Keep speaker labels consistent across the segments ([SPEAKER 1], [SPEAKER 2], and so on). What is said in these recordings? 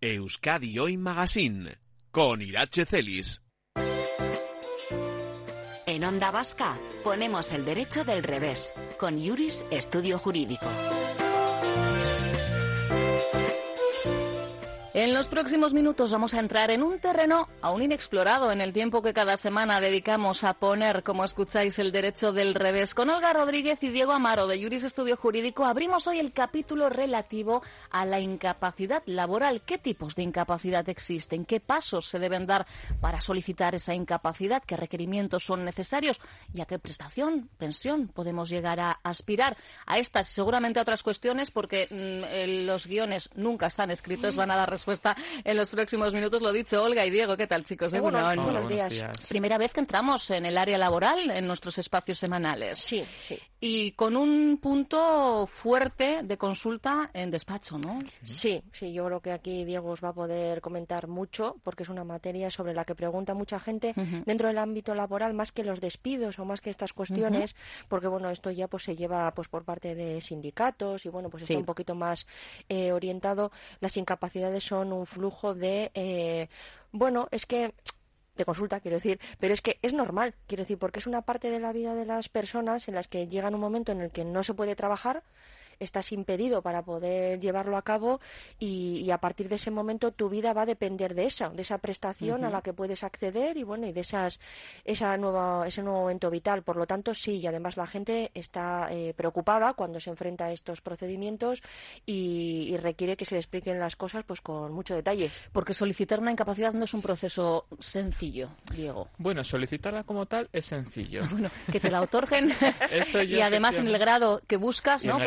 [SPEAKER 1] Euskadi Hoy Magazine con Irache Celis.
[SPEAKER 2] En Onda Vasca ponemos el derecho del revés con Yuris Estudio Jurídico.
[SPEAKER 3] En los próximos minutos vamos a entrar en un terreno aún inexplorado en el tiempo que cada semana dedicamos a poner, como escucháis, el derecho del revés. Con Olga Rodríguez y Diego Amaro de Juris Estudio Jurídico abrimos hoy el capítulo relativo a la incapacidad laboral. ¿Qué tipos de incapacidad existen? ¿Qué pasos se deben dar para solicitar esa incapacidad? ¿Qué requerimientos son necesarios? ¿Y a qué prestación, pensión podemos llegar a aspirar? A estas y seguramente a otras cuestiones porque mm, los guiones nunca están escritos, van a dar respuesta en los próximos minutos. Lo dicho, Olga y Diego, ¿qué tal, chicos?
[SPEAKER 4] buenos,
[SPEAKER 3] Hola,
[SPEAKER 4] buenos, días.
[SPEAKER 3] Primera vez que entramos en el área laboral, en nuestros espacios semanales.
[SPEAKER 4] Sí, sí.
[SPEAKER 3] Y con un punto fuerte de consulta en despacho, ¿no?
[SPEAKER 4] Sí, sí, yo creo que aquí Diego os va a poder comentar mucho porque es una materia sobre la que pregunta mucha gente dentro del ámbito laboral más que los despidos o más que estas cuestiones, porque bueno, esto ya pues se lleva pues por parte de sindicatos y bueno, pues está un poquito más eh, orientado. Las incapacidades son un flujo de eh, bueno, es que de consulta, quiero decir, pero es que es normal, quiero decir, porque es una parte de la vida de las personas en las que llega un momento en el que no se puede trabajar, estás impedido para poder llevarlo a cabo y, a partir de ese momento tu vida va a depender de esa, de esa prestación a la que puedes acceder y bueno, y de esas, esa nueva, ese nuevo momento vital. Por lo tanto, sí, y además la gente está eh, preocupada cuando se enfrenta a estos procedimientos y, requiere que se le expliquen las cosas pues con mucho detalle.
[SPEAKER 3] Porque solicitar una incapacidad no es un proceso sencillo, Diego.
[SPEAKER 5] Bueno, solicitarla como tal es sencillo.
[SPEAKER 3] Bueno, que te la otorguen y además en el grado que buscas, ¿no?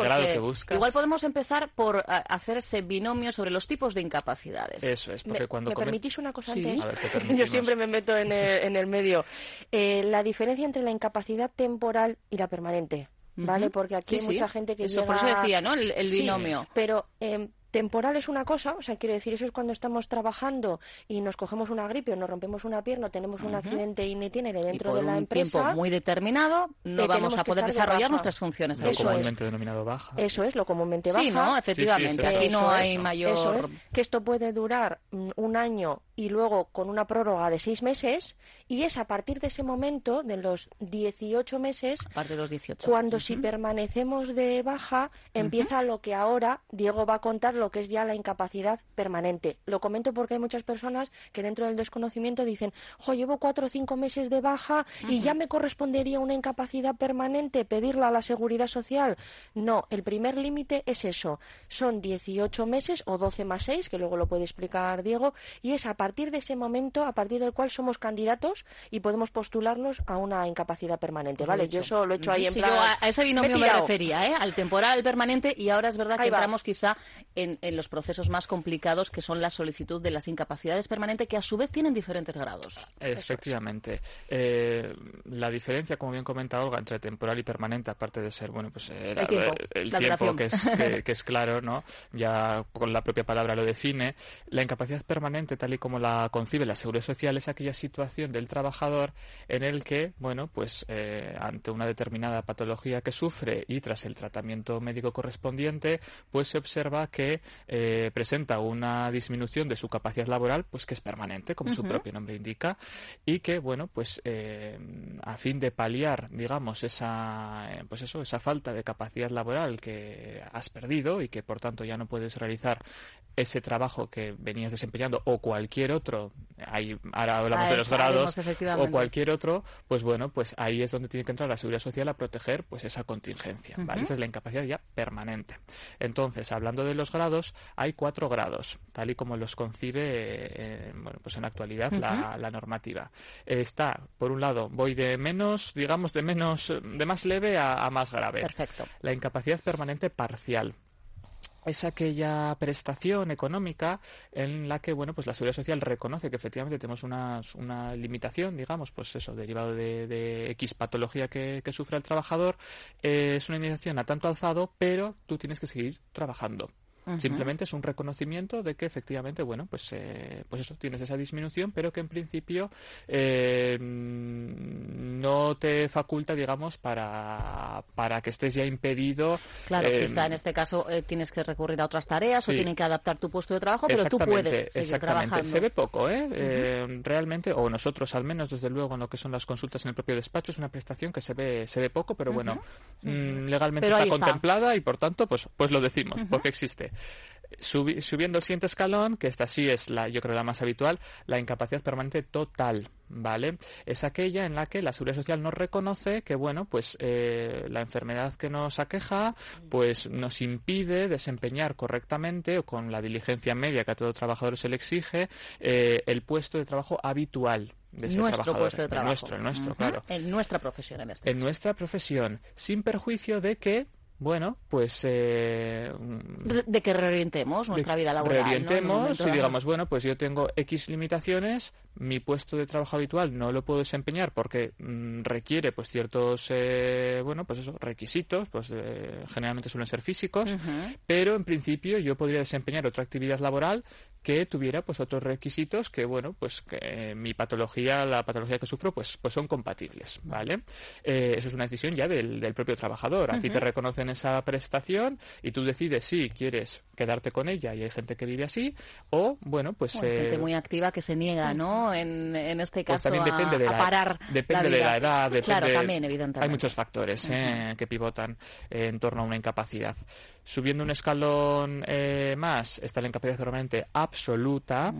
[SPEAKER 3] Igual podemos empezar por eh, hacer ese binomio sobre los tipos de incapacidades.
[SPEAKER 5] Eso es, porque
[SPEAKER 4] ¿Me,
[SPEAKER 5] cuando...
[SPEAKER 4] ¿Me permitís una cosa antes? Yo siempre me meto en el, medio. Eh, la diferencia entre la incapacidad temporal y la permanente. ¿Vale? Porque aquí hay mucha gente que
[SPEAKER 3] eso, Por eso decía, ¿no? El, binomio.
[SPEAKER 4] pero eh, Temporal es una cosa, o sea, quiero decir, eso es cuando estamos trabajando y nos cogemos una gripe o nos rompemos una pierna o tenemos un accidente initiere dentro de la empresa.
[SPEAKER 3] tiempo muy determinado no vamos a poder desarrollar nuestras funciones.
[SPEAKER 5] Lo comúnmente denominado baja.
[SPEAKER 4] Eso es, lo comúnmente baja.
[SPEAKER 3] Sí, ¿no? Efectivamente, aquí no hay mayor...
[SPEAKER 4] Eso que esto puede durar mm, un año y luego con una prórroga de seis meses y es a partir de ese momento, de los 18 meses,
[SPEAKER 3] de los 18.
[SPEAKER 4] cuando si permanecemos de baja empieza lo que ahora Diego va a contar lo que es ya la incapacidad permanente. Lo comento porque hay muchas personas que dentro del desconocimiento dicen, jo, llevo cuatro o cinco meses de baja y ya me correspondería una incapacidad permanente, pedirla a la seguridad social. No, el primer límite es eso. Son 18 meses o 12 más 6, que luego lo puede explicar Diego, y es a partir de ese momento, a partir del cual somos candidatos y podemos postularnos a una incapacidad permanente, ¿vale? Yo eso lo he hecho ahí en plan...
[SPEAKER 3] Yo a, ese binomio me, refería, ¿eh? Al temporal, al permanente, y ahora es verdad que entramos quizá en en, los procesos más complicados que son la solicitud de las incapacidades permanentes que a su vez tienen diferentes grados.
[SPEAKER 5] Efectivamente. Eh, la diferencia, como bien comenta Olga, entre temporal y permanente, aparte de ser, bueno, pues
[SPEAKER 3] eh, el tiempo,
[SPEAKER 5] que, es, que, es claro, ¿no? Ya con la propia palabra lo define. La incapacidad permanente, tal y como la concibe la Seguridad Social, es aquella situación del trabajador en el que, bueno, pues eh, ante una determinada patología que sufre y tras el tratamiento médico correspondiente, pues se observa que eh, presenta una disminución de su capacidad laboral, pues que es permanente, como su propio nombre indica, y que, bueno, pues eh, a fin de paliar, digamos, esa, eh, pues eso, esa falta de capacidad laboral que has perdido y que por tanto ya no puedes realizar ese trabajo que venías desempeñando o cualquier otro, ahí ahora hablamos de los grados, o cualquier otro, pues bueno, pues ahí es donde tiene que entrar la seguridad social a proteger pues esa contingencia, ¿vale? Esa es la incapacidad ya permanente. Entonces, hablando de los grados, hay cuatro grados, tal y como los concibe, eh, bueno, pues en la actualidad la, normativa. está, por un lado, voy de menos, digamos, de menos, de más leve a, a más grave.
[SPEAKER 3] Perfecto.
[SPEAKER 5] La incapacidad permanente parcial es aquella prestación económica en la que bueno pues la seguridad social reconoce que efectivamente tenemos una, una limitación digamos pues eso derivado de, x patología que, sufre el trabajador es una indemnización a tanto alzado pero tú tienes que seguir trabajando Simplemente es un reconocimiento de que efectivamente, bueno, pues, eh, pues eso, tienes esa disminución, pero que en principio eh, no te faculta, digamos, para, para que estés ya impedido.
[SPEAKER 3] Claro, quizá en este caso tienes que recurrir a otras tareas o tienen que adaptar tu puesto de trabajo, pero tú puedes seguir trabajando.
[SPEAKER 5] Se ve poco, ¿eh? Realmente, o nosotros al menos, desde luego, en lo que son las consultas en el propio despacho, es una prestación que se ve, se ve poco, pero bueno, mm, legalmente está contemplada y por tanto, pues, pues lo decimos, porque existe. Subiendo el siguiente escalón, que esta sí es la, yo creo la más habitual, la incapacidad permanente total. ¿Vale? Es aquella en la que la Seguridad Social nos reconoce que, bueno, pues eh, la enfermedad que nos aqueja, pues nos impide desempeñar correctamente o con la diligencia media que a todo trabajador se le exige eh, el puesto de trabajo habitual, de ese
[SPEAKER 3] nuestro puesto de trabajo.
[SPEAKER 5] nuestro, nuestro, claro.
[SPEAKER 3] En nuestra profesión, en este
[SPEAKER 5] En nuestra profesión, sin perjuicio de que bueno, pues... Eh,
[SPEAKER 3] de, que reorientemos nuestra vida laboral.
[SPEAKER 5] Reorientemos y digamos, bueno, pues yo tengo X limitaciones, mi puesto de trabajo habitual no lo puedo desempeñar porque mm, requiere pues ciertos, eh, bueno, pues eso, requisitos, pues eh, generalmente suelen ser físicos, pero en principio yo podría desempeñar otra actividad laboral que tuviera pues otros requisitos que bueno pues que mi patología la patología que sufro pues pues son compatibles vale eso es una decisión ya del, del propio trabajador. A ti te reconocen esa prestación y tú decides si quieres quedarte con ella y hay gente que vive así o bueno pues
[SPEAKER 3] hay gente eh, muy activa que se niega no en, en este pues caso
[SPEAKER 5] también depende
[SPEAKER 3] a,
[SPEAKER 5] de
[SPEAKER 3] la, parar
[SPEAKER 5] depende de la edad depende,
[SPEAKER 3] claro también evidentemente.
[SPEAKER 5] hay muchos factores eh, que pivotan en torno a una incapacidad Subiendo un escalón eh, más está la incapacidad permanente absoluta.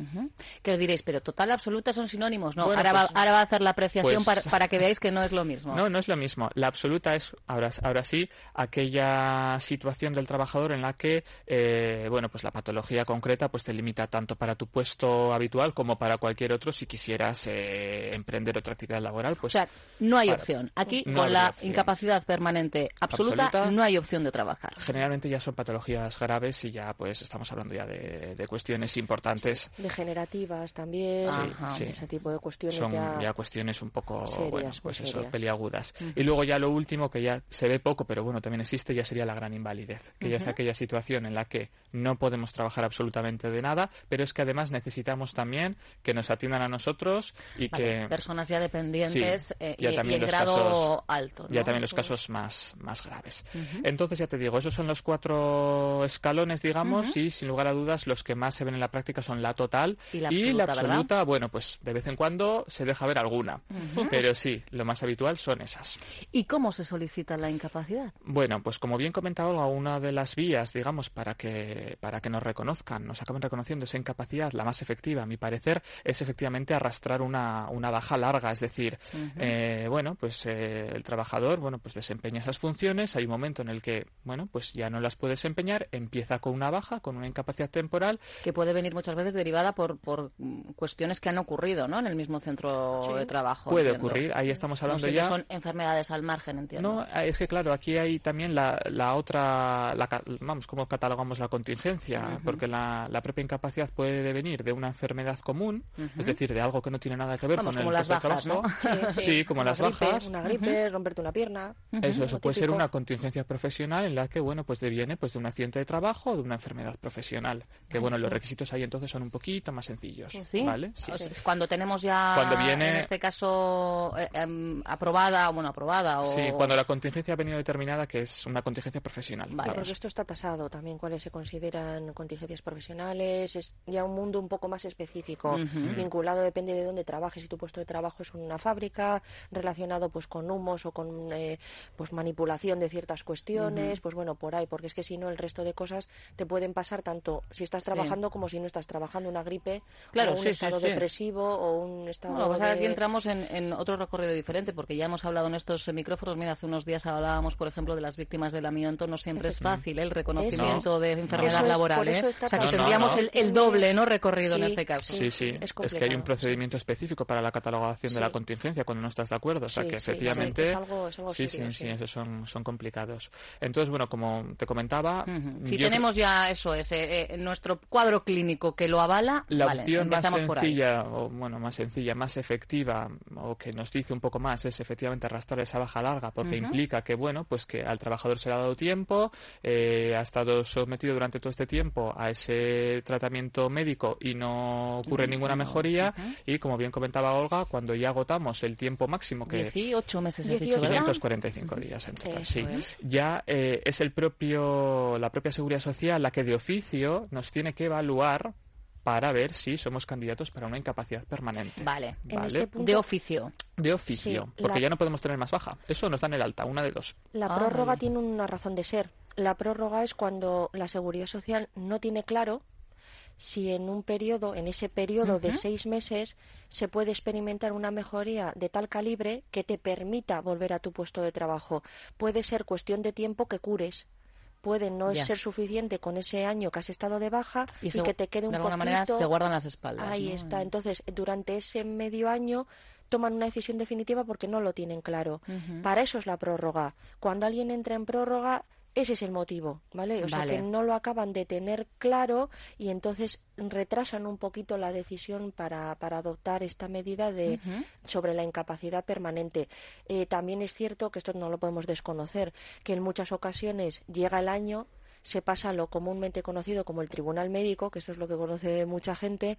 [SPEAKER 3] Que os diréis, pero total absoluta son sinónimos, ¿no? ahora, va, pues, ahora, va, a hacer la apreciación pues para, que veáis que no es lo mismo.
[SPEAKER 5] No, no es lo mismo. La absoluta es, ahora, ahora sí, aquella situación del trabajador en la que, eh, bueno, pues la patología concreta pues te limita tanto para tu puesto habitual como para cualquier otro si quisieras eh, emprender otra actividad laboral. Pues,
[SPEAKER 3] o sea, no hay opción. Aquí, con la incapacidad permanente absoluta, no hay opción de trabajar.
[SPEAKER 5] Generalmente ya son patologías graves y ya pues estamos hablando ya de, cuestiones importantes.
[SPEAKER 4] Degenerativas también, sí, ese tipo de cuestiones.
[SPEAKER 5] Son ya, cuestiones un poco, bueno, pues eso, peliagudas. Y luego ya lo último, que ya se ve poco, pero bueno, también existe, ya sería la gran invalidez, que ya es aquella situación en la que no podemos trabajar absolutamente de nada, pero es que además necesitamos también que nos atiendan a nosotros y que...
[SPEAKER 3] Personas ya dependientes eh, y, en grado alto.
[SPEAKER 5] Ya también los casos más, más graves. Entonces, ya te digo, esos son los cuatro escalones, digamos, y sin lugar a dudas los que más se ven en la práctica son la total y la absoluta. bueno, pues de vez en cuando se deja ver alguna, pero sí, lo más habitual son esas.
[SPEAKER 3] ¿Y cómo se solicita la incapacidad?
[SPEAKER 5] Bueno, pues como bien comentaba una de las vías, digamos, para que para que nos reconozcan, nos acaben reconociendo esa incapacidad, la más efectiva, a mi parecer, es efectivamente arrastrar una, una baja larga, es decir, eh, bueno, pues eh, el trabajador, bueno, pues desempeña esas funciones, hay un momento en el que, bueno, pues ya no las puede desempeñar, empieza con una baja, con una incapacidad temporal.
[SPEAKER 3] Que puede venir muchas veces derivada por, por cuestiones que han ocurrido ¿no? en el mismo centro de trabajo.
[SPEAKER 5] Puede ocurrir, ahí estamos hablando ya.
[SPEAKER 3] son enfermedades al margen, entiendo.
[SPEAKER 5] No, es que claro, aquí hay también la, la otra, vamos, cómo catalogamos la contingencia, porque la, la, propia incapacidad puede venir de una enfermedad común, es decir, de algo que no tiene nada que ver con
[SPEAKER 3] el
[SPEAKER 5] las
[SPEAKER 3] bajas,
[SPEAKER 5] trabajo. Sí, como las bajas.
[SPEAKER 4] Una gripe, romperte una pierna.
[SPEAKER 5] Eso, eso puede ser una contingencia profesional en la que, bueno, pues deviene pues de un accidente de trabajo o de una enfermedad profesional. Que bueno, los requisitos ahí entonces son un poquito más sencillos.
[SPEAKER 3] ¿Sí?
[SPEAKER 5] ¿vale?
[SPEAKER 3] cuando tenemos ya, cuando viene... en este caso, eh, em, aprobada, bueno, aprobada. O...
[SPEAKER 5] Sí, cuando la contingencia ha venido determinada que es una contingencia profesional.
[SPEAKER 4] Vale, porque esto está tasado también, cuáles se consideran contingencias profesionales. Es ya un mundo un poco más específico, vinculado, depende de dónde trabajes. Si tu puesto de trabajo es una fábrica, relacionado pues con humos o con eh, pues manipulación de ciertas cuestiones, pues bueno, por ahí, porque es que si no el resto de cosas te pueden pasar tanto si estás trabajando como si no estás trabajando, una gripe,
[SPEAKER 3] claro,
[SPEAKER 4] o un estado depresivo o un estado
[SPEAKER 3] bueno, de... aquí entramos en, otro recorrido diferente porque ya hemos hablado en estos micrófonos, mira, hace unos días hablábamos, por ejemplo, de las víctimas del amianto, no siempre es fácil ¿eh? el reconocimiento de enfermedad laboral, ¿eh? o sea, que tendríamos el, doble, ¿no?, recorrido en este caso.
[SPEAKER 5] Sí, sí, es, que hay un procedimiento específico para la catalogación de la contingencia cuando no estás de acuerdo, o sea, que efectivamente...
[SPEAKER 4] sí,
[SPEAKER 5] sí, sí, esos son, son complicados. Entonces, bueno, como te comentaba,
[SPEAKER 3] si tenemos ya eso, ese, eh, nuestro cuadro clínico que lo avala,
[SPEAKER 5] la opción más sencilla, o bueno, más sencilla, más efectiva, o que nos dice un poco más, es efectivamente arrastrar esa baja larga, porque implica que, bueno, pues que al trabajador se le ha dado tiempo, eh, ha estado sometido durante todo este tiempo a ese tratamiento médico y no ocurre ninguna mejoría y como bien comentaba Olga, cuando ya agotamos el tiempo máximo que
[SPEAKER 3] 18 meses has
[SPEAKER 4] 18,
[SPEAKER 3] dicho, ¿verdad?
[SPEAKER 5] 545 días en total, sí.
[SPEAKER 4] es.
[SPEAKER 5] Ya eh, es el propio la propia seguridad social la que de oficio nos tiene que evaluar para ver si somos candidatos para una incapacidad permanente.
[SPEAKER 3] Vale.
[SPEAKER 4] En
[SPEAKER 5] Vale.
[SPEAKER 4] este punto,
[SPEAKER 3] De oficio.
[SPEAKER 5] De oficio,
[SPEAKER 4] Sí,
[SPEAKER 5] porque
[SPEAKER 4] la-
[SPEAKER 5] ya no podemos tener más baja. Eso nos dan el alta, una de dos.
[SPEAKER 4] la
[SPEAKER 3] Ah,
[SPEAKER 4] prórroga
[SPEAKER 3] vale.
[SPEAKER 4] tiene una razón de ser. La prórroga es cuando la seguridad social no tiene claro si en un periodo, en ese periodo de seis meses, se puede experimentar una mejoría de tal calibre que te permita volver a tu puesto de trabajo. Puede ser cuestión de tiempo que cures. Puede no
[SPEAKER 3] Ya.
[SPEAKER 4] ser suficiente con ese año que has estado de baja y,
[SPEAKER 3] se-
[SPEAKER 4] que te quede un
[SPEAKER 3] de alguna
[SPEAKER 4] poquito.
[SPEAKER 3] manera se guardan las espaldas.
[SPEAKER 4] Ahí
[SPEAKER 3] ¿no?
[SPEAKER 4] está. Entonces, durante ese medio año toman una decisión definitiva porque no lo tienen claro. Para eso es la prórroga. Cuando alguien entra en prórroga, ese es el motivo, ¿vale? O sea, que no lo acaban de tener claro y entonces retrasan un poquito la decisión para, para adoptar esta medida de sobre la incapacidad permanente. Eh, también es cierto que esto no lo podemos desconocer, que en muchas ocasiones llega el año se pasa lo comúnmente conocido como el tribunal médico, que esto es lo que conoce mucha gente,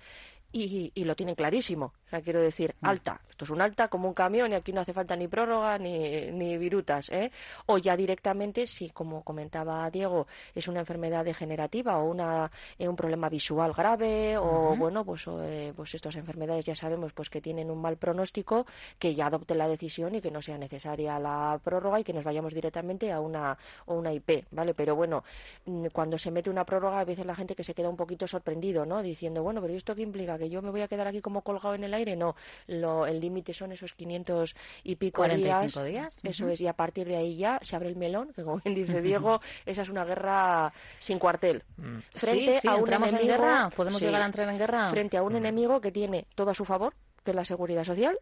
[SPEAKER 4] y, y lo tienen clarísimo. O sea, quiero decir,
[SPEAKER 3] Mm.
[SPEAKER 4] alta. Esto es un alta como un camión y aquí no hace falta ni prórroga ni, ni virutas. ¿eh? O ya directamente, si como comentaba Diego, es una enfermedad degenerativa o una, eh, un problema visual grave o, bueno, pues, eh, pues estas enfermedades ya sabemos pues que tienen un mal pronóstico, que ya adopte la decisión y que no sea necesaria la prórroga y que nos vayamos directamente a una, o una IP, ¿vale? Pero bueno, cuando se mete una prórroga, a veces la gente que se queda un poquito sorprendido, ¿no? Diciendo, bueno, pero ¿y esto qué implica? ¿Que yo me voy a quedar aquí como colgado en el aire? No, lo, el límite son esos 500 y pico
[SPEAKER 3] 45
[SPEAKER 4] días.
[SPEAKER 3] días,
[SPEAKER 4] Eso es, y a partir de ahí ya se abre el melón, que como bien dice Diego, esa es una guerra sin cuartel.
[SPEAKER 5] Mm.
[SPEAKER 4] Frente
[SPEAKER 3] sí, sí,
[SPEAKER 4] a un
[SPEAKER 3] entramos en
[SPEAKER 4] enemigo,
[SPEAKER 3] guerra. Podemos
[SPEAKER 4] sí,
[SPEAKER 3] llegar a entrar en guerra.
[SPEAKER 4] frente a un enemigo que tiene todo a su favor, que la seguridad social,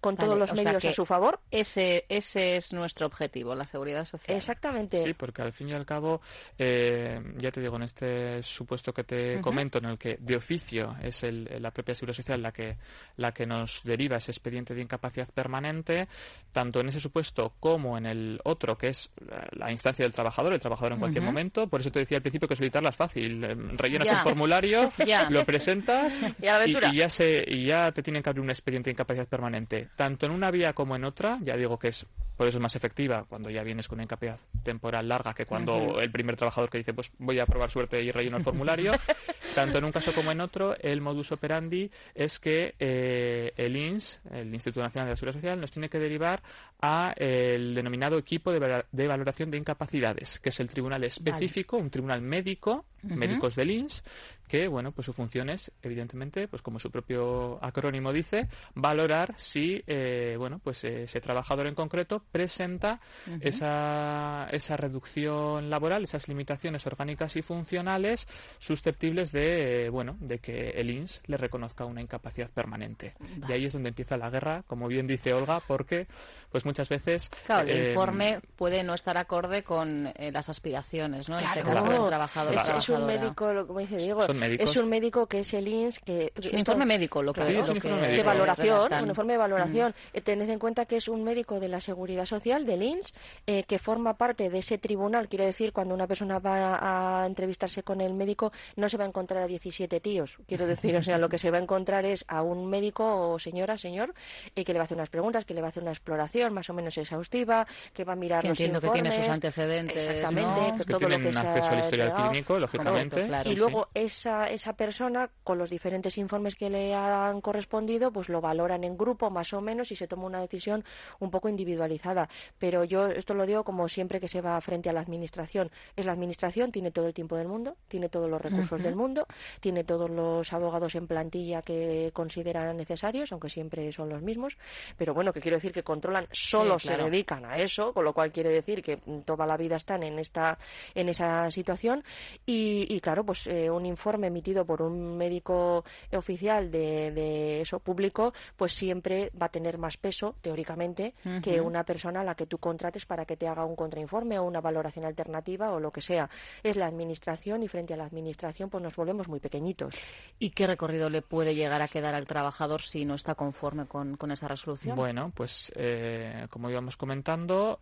[SPEAKER 4] con
[SPEAKER 3] Vale,
[SPEAKER 4] todos los medios a su favor.
[SPEAKER 3] Ese, ese es nuestro objetivo, la seguridad social.
[SPEAKER 4] Exactamente.
[SPEAKER 5] Sí, porque al fin y al cabo, eh, ya te digo, en este supuesto que te
[SPEAKER 3] Ujú.
[SPEAKER 5] comento, en el que de oficio es el- la propia Seguridad Social la que, la que nos deriva ese expediente de incapacidad permanente, tanto en ese supuesto como en el otro, que es la, instancia del trabajador, el trabajador en cualquier
[SPEAKER 3] Ujú.
[SPEAKER 5] momento. Por eso te decía al principio que solicitarla es fácil. Eh, Rellenas
[SPEAKER 3] Ya.
[SPEAKER 5] un formulario,
[SPEAKER 3] Ya.
[SPEAKER 5] lo presentas
[SPEAKER 4] Y
[SPEAKER 5] y ya se, y ya te tienen que abrir un expediente de incapacidad permanente. Tanto en una vía como en otra, ya digo que es por eso es más efectiva cuando ya vienes con una incapacidad temporal larga que cuando el primer trabajador que dice pues voy a probar suerte y relleno el formulario. Tanto en un caso como en otro, el modus operandi es que eh, el INS, el Instituto Nacional de la Seguridad Social, nos tiene que derivar a el denominado equipo de, valoración de incapacidades, que es el tribunal específico, un tribunal médico, médicos del INS, que bueno, pues su función es, evidentemente, pues como su propio acrónimo dice, valorar si eh, bueno, pues ese trabajador en concreto presenta esa, esa reducción laboral, esas limitaciones orgánicas y funcionales susceptibles de, eh, bueno, de que el INS le reconozca una incapacidad permanente. Y ahí es donde empieza la guerra, como bien dice Olga, porque pues muchas veces
[SPEAKER 3] Claro, el
[SPEAKER 5] eh,
[SPEAKER 3] informe puede no estar acorde con eh, las aspiraciones, ¿no? En este
[SPEAKER 4] Claro.
[SPEAKER 3] caso del trabajador.
[SPEAKER 4] es, es un médico, lo- como dice Diego, es un médico que es el INS, que
[SPEAKER 3] Es un
[SPEAKER 4] esto-
[SPEAKER 3] informe médico lo que,
[SPEAKER 5] Sí, es un informe médico.
[SPEAKER 4] de valoración, un informe de valoración. Eh, tened en cuenta que es un médico de la Seguridad Social, del INS, eh, que forma parte de ese tribunal. Quiero decir, cuando una persona va a entrevistarse con el médico, no se va a encontrar a 17 tíos. Quiero decir, o sea, lo que se va a encontrar es a un médico o señora, señor, eh, que le va a hacer unas preguntas, que le va a hacer una exploración más o menos exhaustiva, que va a mirar
[SPEAKER 3] Que
[SPEAKER 4] los
[SPEAKER 3] entiendo que tiene sus antecedentes,
[SPEAKER 4] Exactamente,
[SPEAKER 3] ¿no?
[SPEAKER 4] que
[SPEAKER 5] que
[SPEAKER 4] todo lo que ha
[SPEAKER 5] acceso al historial clínico, lógicamente.
[SPEAKER 3] Correcto, claro.
[SPEAKER 5] sí,
[SPEAKER 4] Y
[SPEAKER 5] sí.
[SPEAKER 4] luego esa, esa persona, con los diferentes informes que le han correspondido, pues lo valoran en grupo más o menos y se toma una decisión un poco individualizada. Pero yo esto lo digo como siempre que se va frente a la administración. Es la administración, tiene todo el tiempo del mundo, tiene todos los recursos del mundo, tiene todos los abogados en plantilla que consideran necesarios, aunque siempre son los mismos. Pero bueno, que quiero decir que controlan, solo
[SPEAKER 3] Sí, claro.
[SPEAKER 4] se dedican a eso, con lo cual quiere decir que toda la vida están en esta en esa situación y, y, claro pues eh, un informe emitido por un médico oficial de, de eso público pues siempre va a tener más peso teóricamente que una persona a la que tú contrates para que te haga un contrainforme o una valoración alternativa o lo que sea es la administración y frente a la administración pues nos volvemos muy pequeñitos
[SPEAKER 3] ¿Y qué recorrido le puede llegar a quedar al trabajador si no está conforme con, con esa resolución?
[SPEAKER 5] Bueno, pues eh, como íbamos comentando,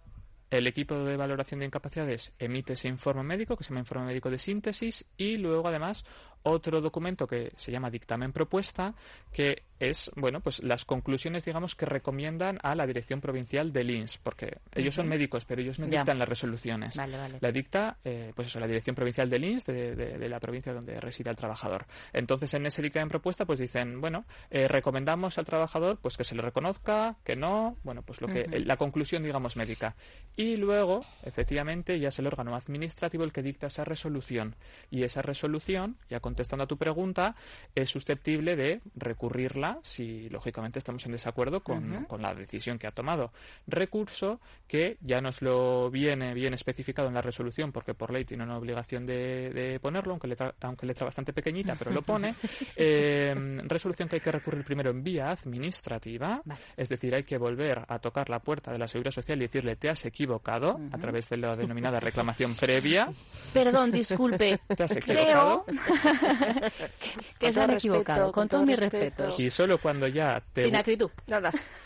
[SPEAKER 5] el equipo de valoración de incapacidades emite ese informe médico, que se llama informe médico de síntesis, y luego además otro documento que se llama dictamen propuesta, que es, bueno, pues las conclusiones, digamos, que recomiendan a la Dirección Provincial del INS, porque ellos son médicos, pero ellos no dictan las resoluciones. La dicta, eh, pues eso, la Dirección Provincial del INS de, la provincia donde reside el trabajador. Entonces, en ese dictamen propuesta, pues dicen, bueno, eh, recomendamos al trabajador, pues que se le reconozca, que no, bueno, pues lo que, la conclusión, digamos, médica. Y luego, efectivamente, ya es el órgano administrativo el que dicta esa resolución. Y esa resolución, ya contestando a tu pregunta, es susceptible de recurrirla si, lógicamente, estamos en desacuerdo con, la decisión que ha tomado. Recurso que ya nos lo viene bien especificado en la resolución, porque por ley tiene una obligación de, ponerlo, aunque letra, aunque letra bastante pequeñita, pero lo pone. Eh, resolución que hay que recurrir primero en vía administrativa, es decir, hay que volver a tocar la puerta de la Seguridad Social y decirle te has equivocado a través de la denominada reclamación previa.
[SPEAKER 3] Perdón, disculpe.
[SPEAKER 5] Te has equivocado.
[SPEAKER 3] que se han equivocado, con, todos mis respetos.
[SPEAKER 5] Y solo cuando ya te,
[SPEAKER 3] Sin acritud.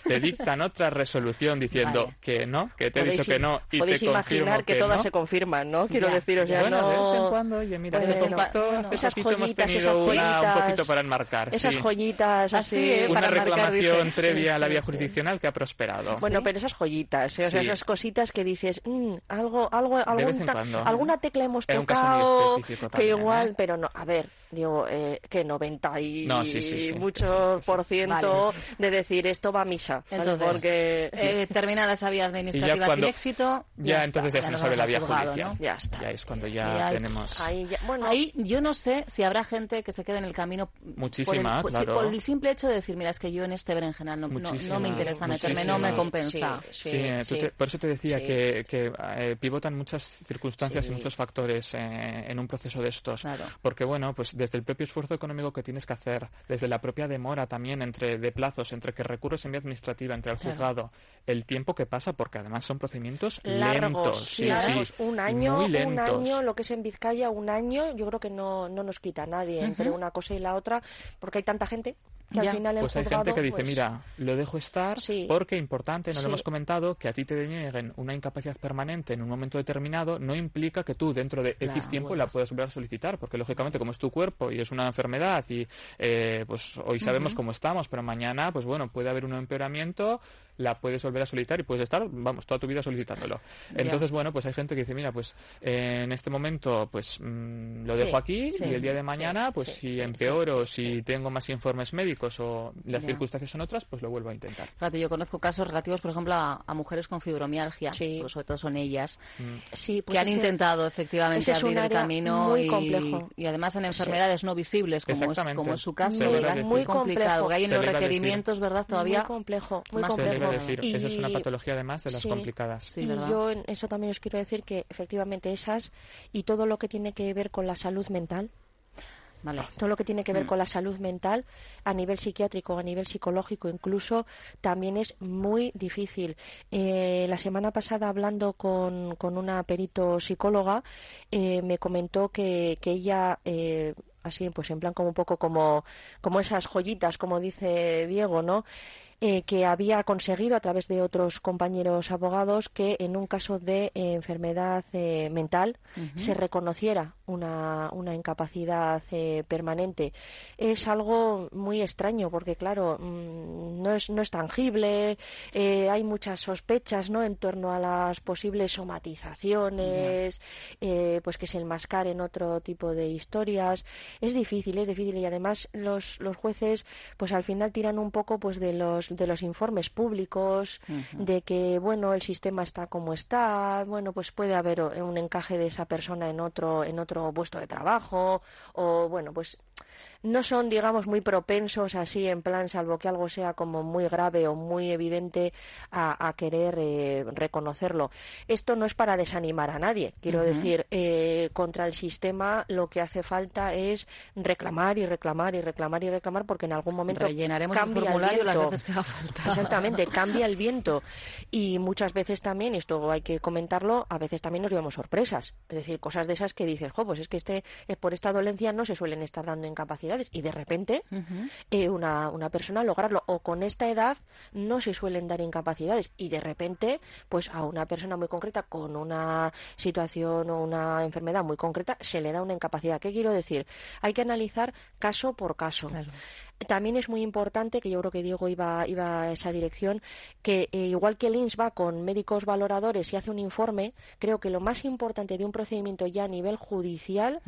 [SPEAKER 5] te dictan otra resolución diciendo que no, que te he dicho que no y
[SPEAKER 4] podéis
[SPEAKER 5] te
[SPEAKER 4] imaginar que, todas se confirman, ¿no? Quiero decir, o sea,
[SPEAKER 5] bueno,
[SPEAKER 4] no...
[SPEAKER 5] de vez en cuando, oye, mira, esas joyitas, hemos tenido una, un poquito para enmarcar.
[SPEAKER 4] Esas joyitas así,
[SPEAKER 3] así ¿eh?
[SPEAKER 5] Una reclamación
[SPEAKER 3] dice,
[SPEAKER 5] previa a la vía jurisdiccional que ha prosperado.
[SPEAKER 4] Bueno, pero esas joyitas, ¿eh? o sea, esas cositas que dices, mmm, algo, algo, algún alguna tecla hemos tocado que igual,
[SPEAKER 5] ¿eh?
[SPEAKER 4] pero no, a ver, digo, eh, que 90 y
[SPEAKER 5] no, sí,
[SPEAKER 4] muchos por ciento de decir esto va a misa.
[SPEAKER 3] Entonces,
[SPEAKER 4] porque...
[SPEAKER 3] eh, terminada esa vía administrativa
[SPEAKER 5] cuando,
[SPEAKER 3] sin éxito.
[SPEAKER 5] Ya,
[SPEAKER 3] ya
[SPEAKER 5] entonces
[SPEAKER 3] está,
[SPEAKER 5] ya se nos sabe la vía judicial.
[SPEAKER 4] ¿no? Ya está.
[SPEAKER 5] Ya es cuando ya,
[SPEAKER 3] ahí,
[SPEAKER 5] tenemos.
[SPEAKER 4] Ahí, ya, bueno,
[SPEAKER 3] ahí yo no sé si habrá gente que se quede en el camino.
[SPEAKER 5] Muchísima,
[SPEAKER 3] por el,
[SPEAKER 5] claro.
[SPEAKER 3] por el simple hecho de decir, mira, es que yo en este berenjenal no, no, no me interesa meterme, no me compensa.
[SPEAKER 5] Sí, sí, sí te, por eso te decía que, que eh, pivotan muchas circunstancias y muchos factores eh, en un proceso de estos.
[SPEAKER 3] Claro.
[SPEAKER 5] Porque, bueno, pues desde el propio esfuerzo económico que tienes que hacer, desde la propia demora también entre de plazos, entre que recurres en vía administrativa, entre el juzgado, el tiempo que pasa, porque además son procedimientos
[SPEAKER 4] largos,
[SPEAKER 5] lentos. Sí,
[SPEAKER 4] largos.
[SPEAKER 5] sí,
[SPEAKER 4] un año,
[SPEAKER 5] muy lentos.
[SPEAKER 4] un año, lo que es en Vizcaya, un año, yo creo que no, no nos quita nadie uh -huh. entre una cosa y la otra, porque hay tanta gente que
[SPEAKER 3] ya.
[SPEAKER 4] al final
[SPEAKER 5] pues hay gente que dice,
[SPEAKER 4] pues...
[SPEAKER 5] mira, lo dejo estar
[SPEAKER 4] sí.
[SPEAKER 5] porque importante, no
[SPEAKER 4] sí.
[SPEAKER 5] lo hemos comentado, que a ti te denieguen una incapacidad permanente en un momento determinado no implica que tú dentro de
[SPEAKER 3] claro,
[SPEAKER 5] X tiempo
[SPEAKER 3] bueno,
[SPEAKER 5] la puedas volver a solicitar, porque lógicamente como es tu cuerpo y es una enfermedad y eh, pues hoy sabemos uh -huh. cómo estamos, pero mañana pues bueno, puede haber un empeoramiento, la puedes volver a solicitar y puedes estar, vamos, toda tu vida solicitándolo. Entonces, yeah. bueno, pues hay gente que dice, mira, pues eh, en este momento pues mmm, lo dejo aquí
[SPEAKER 4] sí,
[SPEAKER 5] y el día de mañana,
[SPEAKER 4] sí,
[SPEAKER 5] pues si empeoro, si tengo más informes médicos o las yeah. circunstancias son otras, pues lo vuelvo a intentar.
[SPEAKER 3] Fíjate, yo conozco casos relativos, por ejemplo, a, a mujeres con fibromialgia,
[SPEAKER 4] sí.
[SPEAKER 3] pero sobre todo son ellas,
[SPEAKER 5] mm.
[SPEAKER 4] sí, pues
[SPEAKER 3] que han
[SPEAKER 4] ese,
[SPEAKER 3] intentado efectivamente
[SPEAKER 4] es
[SPEAKER 3] abrir el camino
[SPEAKER 4] muy
[SPEAKER 3] y,
[SPEAKER 4] complejo.
[SPEAKER 3] y, además en enfermedades no visibles, como es, como es su caso,
[SPEAKER 4] muy,
[SPEAKER 3] ¿verdad?
[SPEAKER 4] muy
[SPEAKER 3] complicado. Que hay los requerimientos, ¿verdad? Todavía
[SPEAKER 4] muy complejo, muy
[SPEAKER 3] más
[SPEAKER 4] complejo.
[SPEAKER 5] Decir,
[SPEAKER 4] y,
[SPEAKER 5] eso es una patología además de las
[SPEAKER 4] sí,
[SPEAKER 5] complicadas.
[SPEAKER 3] Sí,
[SPEAKER 4] y
[SPEAKER 3] ¿verdad?
[SPEAKER 4] yo en eso también os quiero decir que efectivamente esas y todo lo que tiene que ver con la salud mental,
[SPEAKER 3] Vale.
[SPEAKER 4] Todo lo que tiene que ver
[SPEAKER 3] Mm.
[SPEAKER 4] con la salud mental a nivel psiquiátrico, a nivel psicológico, incluso también es muy difícil. Eh, la semana pasada, hablando con, con una perito psicóloga, eh, me comentó que, que ella. Eh, así pues en plan como un poco como como esas joyitas como dice Diego no eh, que había conseguido a través de otros compañeros abogados que en un caso de eh, enfermedad eh, mental uh -huh. se reconociera una, una incapacidad eh, permanente. Es algo muy extraño porque, claro, mmm, no, es, no es tangible, hay muchas sospechas ¿no? en torno a las posibles somatizaciones, yeah. pues que se enmascaren otro tipo de historias. Es difícil, es difícil y además los, los jueces pues al final tiran un poco pues de los de los informes públicos, uh -huh. de que bueno el sistema está como está, bueno pues puede haber un encaje de esa persona en otro en otro puesto de trabajo o bueno pues no son, digamos, muy propensos así en plan, salvo que algo sea como muy grave o muy evidente a, a querer eh, reconocerlo. Esto no es para desanimar a nadie. Quiero uh -huh. decir, eh, contra el sistema lo que hace falta es reclamar y reclamar y reclamar y reclamar porque en algún momento
[SPEAKER 3] Rellenaremos
[SPEAKER 4] cambia
[SPEAKER 3] el formulario
[SPEAKER 4] el viento.
[SPEAKER 3] las veces que haga falta.
[SPEAKER 4] Exactamente, cambia el viento. Y muchas veces también, esto hay que comentarlo, a veces también nos llevamos sorpresas. Es decir, cosas de esas que dices, jo, pues es que este, por esta dolencia no se suelen estar dando incapacidad y de repente eh, una, una persona lograrlo. O con esta edad no se suelen dar incapacidades y de repente, pues a una persona muy concreta con una situación o una enfermedad muy concreta se le da una incapacidad. ¿Qué quiero decir? Hay que analizar caso por caso. También es muy importante, que yo creo que Diego iba, iba a esa dirección, que eh, igual que el INS va con médicos valoradores y hace un informe, creo que lo más importante de un procedimiento ya a nivel judicial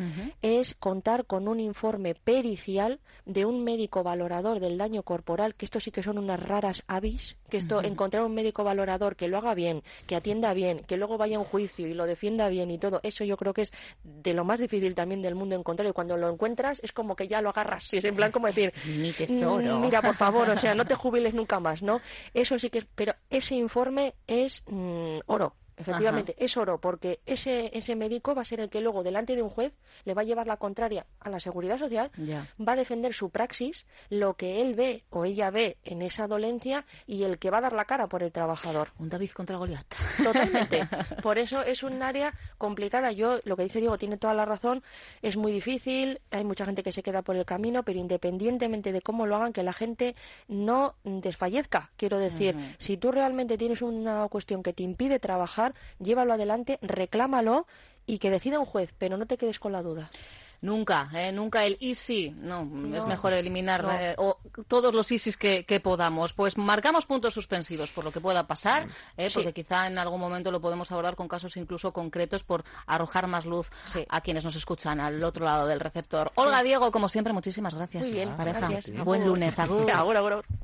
[SPEAKER 4] es contar con un informe pericial de un médico valorador del daño corporal, que esto sí que son unas raras avis, que esto, encontrar un médico valorador que lo haga bien, que atienda bien, que luego vaya a un juicio y lo defienda bien y todo, eso yo creo que es de lo más difícil también del mundo encontrar y cuando lo encuentras es como que ya lo agarras, y es en plan como decir,
[SPEAKER 3] tesoro.
[SPEAKER 4] Mm, mira, por favor, o sea, no te jubiles nunca más, ¿no? Eso sí que es, pero ese informe es mm, oro. Efectivamente, es oro, porque ese, ese médico va a ser el que luego, delante de un juez, le va a llevar la contraria a la seguridad social, va a defender su praxis, lo que él ve o ella ve en esa dolencia y el que va a dar la cara por el trabajador.
[SPEAKER 3] Un David contra Goliat.
[SPEAKER 4] Totalmente. Por eso es un área complicada. Yo, lo que dice Diego, tiene toda la razón, es muy difícil, hay mucha gente que se queda por el camino, pero independientemente de cómo lo hagan, que la gente no desfallezca. Quiero decir, si tú realmente tienes una cuestión que te impide trabajar, llévalo adelante, reclámalo y que decida un juez, pero no te quedes con la duda.
[SPEAKER 3] Nunca, ¿eh? nunca el easy. No, es mejor eliminar eh, todos los easys que, podamos. Pues marcamos puntos suspensivos por lo que pueda pasar, ¿eh? porque quizá en algún momento lo podemos abordar con casos incluso concretos por arrojar más luz a quienes nos escuchan al otro lado del receptor. Olga, Diego, como siempre, muchísimas gracias.
[SPEAKER 4] Muy bien,
[SPEAKER 3] pareja. Buen lunes.
[SPEAKER 4] Agur.